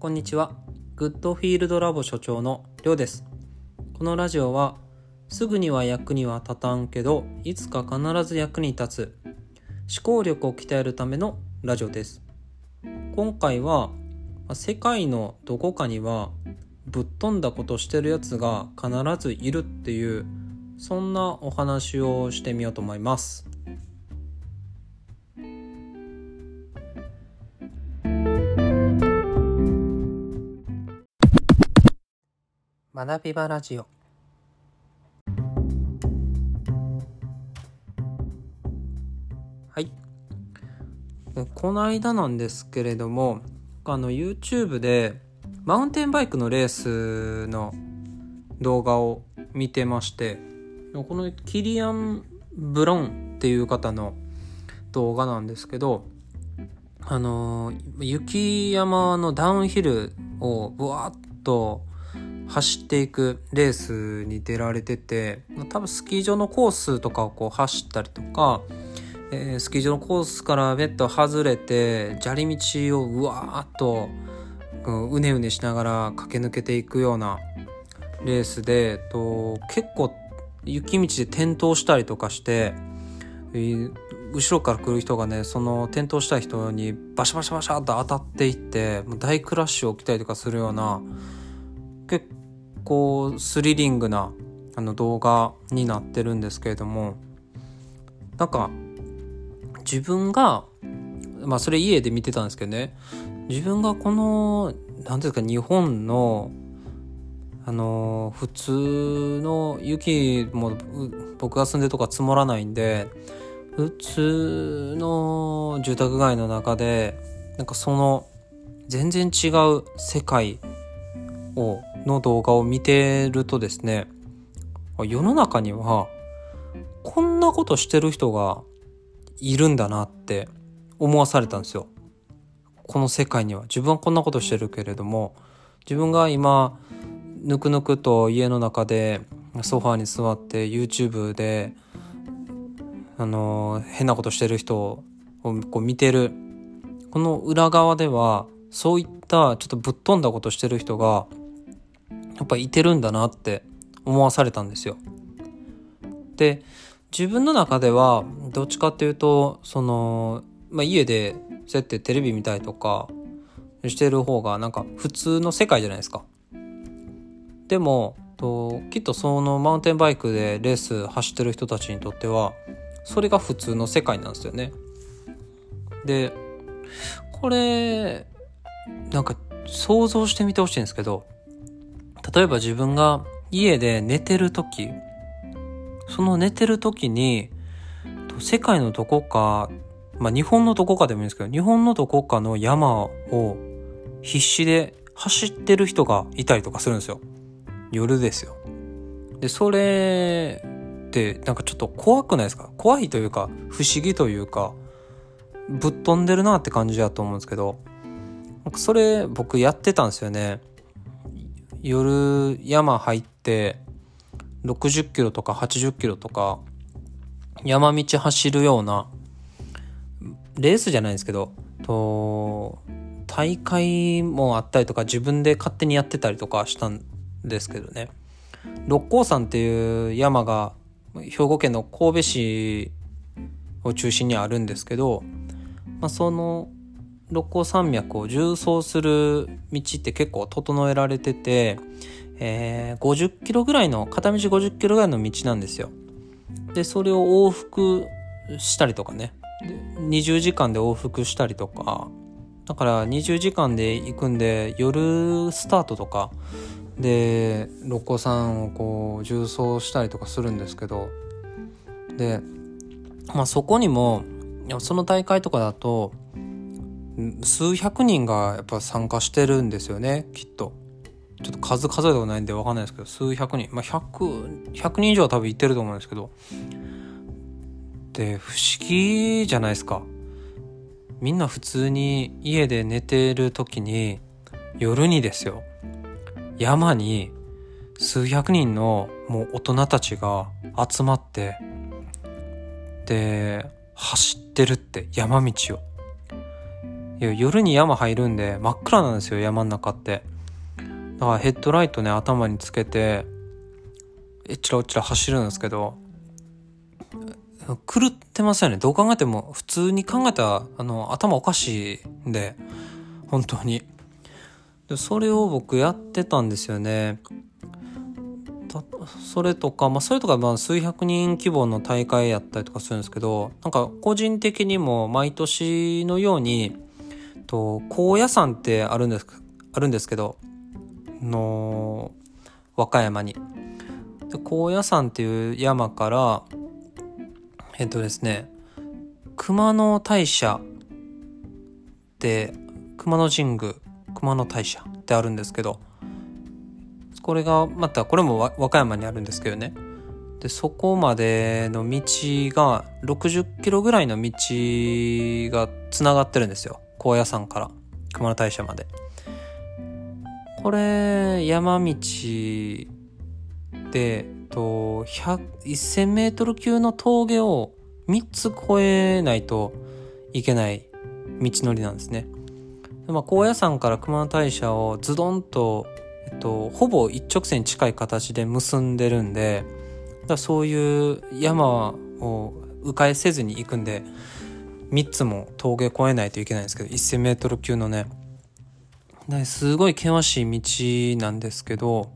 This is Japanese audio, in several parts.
こんにちは。グッドフィールドラボ所長のりょうです。このラジオは、すぐには役には立たんけど、いつか必ず役に立つ、思考力を鍛えるためのラジオです。今回は、世界のどこかには、ぶっ飛んだことしてるやつが必ずいるっていう、そんなお話をしてみようと思います。学び場ラジオ。はい。この間なんですけれどもあの YouTube でマウンテンバイクのレースの動画を見てましてこのキリアン・ブロンっていう方の動画なんですけどあの雪山のダウンヒルをブワーッと走っていくレースに出られてて多分スキー場のコースとかをこう走ったりとか、えー、スキー場のコースからベッド外れて砂利道をうわーっとうねうねしながら駆け抜けていくようなレースでと結構雪道で転倒したりとかして、後ろから来る人がねその転倒した人にバシャバシャバシャっと当たっていって大クラッシュ起きたりとかするような結構スリリングなあの動画になってるんですけれどもなんか自分がまあそれ家で見てたんですけどね。自分がこの何ですか日本のあの普通の雪も僕が住んでるとか積もらないんで普通の住宅街の中でなんかその全然違う世界をの動画を見てるとですね世の中にはこんなことしてる人がいるんだなって思わされたんですよ。この世界には自分はこんなことしてるけれども自分が今ぬくぬくと家の中でソファーに座って YouTube であの変なことしてる人をこう見てるこの裏側ではそういったちょっとぶっ飛んだことしてる人がやっぱいてるんだなって思わされたんですよ。で自分の中ではどっちかっていうとその、まあ、家でそうやってテレビ見たりとかしてる方がなんか普通の世界じゃないですか。でもときっとそのマウンテンバイクでレース走ってる人たちにとってはそれが普通の世界なんですよね。でこれなんか想像してみてほしいんですけど例えば自分が家で寝てる時その寝てる時に世界のどこかまあ日本のどこかでもいいんですけど日本のどこかの山を必死で走ってる人がいたりとかするんですよ。夜ですよ。でそれってなんかちょっと怖くないですか？怖いというか不思議というかぶっ飛んでるなって感じだと思うんですけどそれ僕やってたんですよね。夜山入って60キロとか80キロとか山道走るようなレースじゃないですけどと大会もあったりとか自分で勝手にやってたりとかしたんですけどね。六甲山っていう山が兵庫県の神戸市を中心にあるんですけど、まあ、その六甲山脈を縦走する道って結構整えられてて、えー、50キロぐらいの片道50キロぐらいの道なんですよ。でそれを往復したりとかね。20時間で往復したりとか。だから20時間で行くんで夜スタートとか。で六甲山をこう縦走したりとかするんですけど。でまあそこにもその大会とかだと数百人がやっぱ参加してるんですよねきっと。ちょっと数数えたことないんで分かんないですけど数百人。まあ100 100人以上は多分いってると思うんですけど。で不思議じゃないですか。みんな普通に家で寝てる時に夜にですよ。山に数百人のもう大人たちが集まってで走ってるって山道を。いや夜に山入るんで真っ暗なんですよ山の中って。だからヘッドライトね頭につけてえちらおちら走るんですけど狂ってますよね。どう考えても普通に考えたらあの頭おかしいんで本当に。でそれを僕やってたんですよね。それとか、まあ、それとかまあ数百人規模の大会やったりとかするんですけどなんか個人的にも毎年のようにと高野山ってあるんですあるんですけどの和歌山に。で高野山っていう山からえっとですね熊野大社で熊野神宮熊野大社ってあるんですけどこれがまたこれも和歌山にあるんですけどね。でそこまでの道が60キロぐらいの道がつながってるんですよ。高野山から熊野大社までこれ山道でと1000メートル級の峠を3つ越えないといけない道のりなんですね。まあ、高野山から熊野大社をズドンとえっと、ほぼ一直線に近い形で結んでるんでだそういう山を迂回せずに行くんで3つも峠越えないといけないんですけど 1,000m 級のね。すごい険しい道なんですけど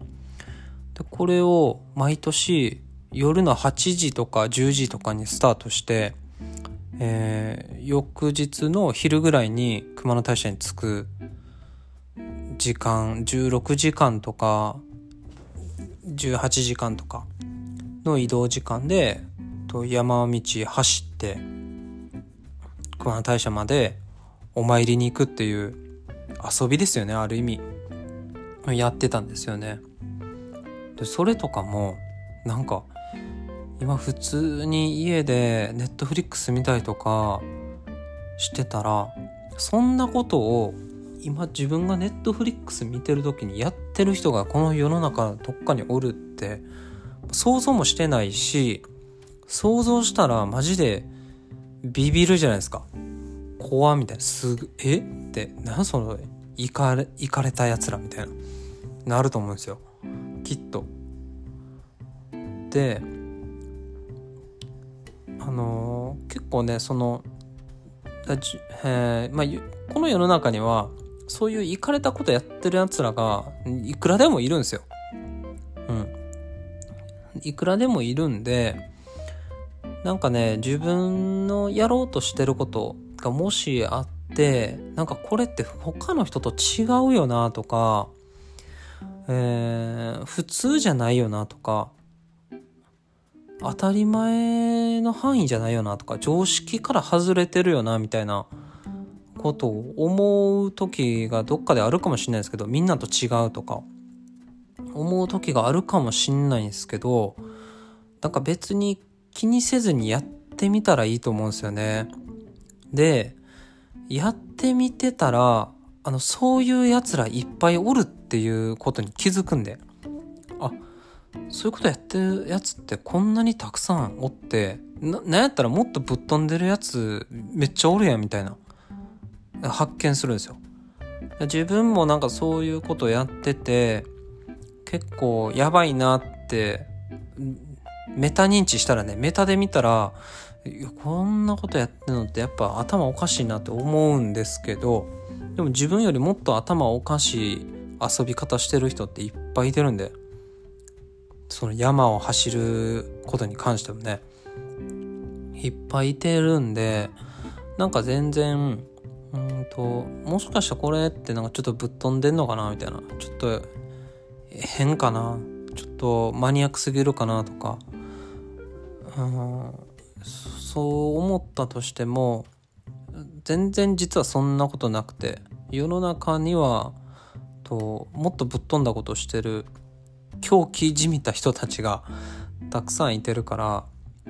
でこれを毎年夜の8時とか10時とかにスタートして、えー、翌日の昼ぐらいに熊野大社に着く時間16時間とか18時間とかの移動時間で山道走って熊野大社までお参りに行くっていう遊びですよねある意味。やってたんですよね。でそれとかもなんか今普通に家でネットフリックス見たりとかしてたらそんなことを今自分がネットフリックス見てる時にやってる人がこの世の中どっかにおるって想像もしてないし想像したらマジでビビるじゃないですか。怖みたいな。すぐえ？って何そのいかれいかれたやつらみたいな。なると思うんですよ。きっと。であのー、結構ねそのじえー、まあこの世の中にはそういういかれたことやってる奴らがいくらでもいるんですよ。うん。いくらでもいるんで、なんかね、自分のやろうとしてることがもしあって、なんかこれって他の人と違うよなとか、えー、普通じゃないよなとか、当たり前の範囲じゃないよなとか、常識から外れてるよなみたいなことを思う時がどっかであるかもしれないですけどみんなと違うとか思う時があるかもしんないんですけどなんか別に気にせずにやってみたらいいと思うんですよね。でやってみてたらあのそういうやつらいっぱいおるっていうことに気づくんであそういうことやってるやつってこんなにたくさんおってななんやったらもっとぶっ飛んでるやつめっちゃおるやんみたいな発見するんですよ。自分もなんかそういうことやってて結構やばいなってメタ認知したらねメタで見たらこんなことやってるのってやっぱ頭おかしいなって思うんですけどでも自分よりもっと頭おかしい遊び方してる人っていっぱいいてるんでその山を走ることに関してもねいっぱいいてるんでなんか全然うんともしかしたらこれってなんかちょっとぶっ飛んでんのかなみたいなちょっと変かなちょっとマニアックすぎるかなとかうんそう思ったとしても全然実はそんなことなくて世の中にはともっとぶっ飛んだことしてる狂気じみた人たちがたくさんいてるから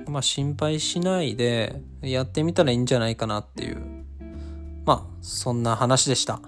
まあ心配しないでやってみたらいいんじゃないかなっていうまあそんな話でした。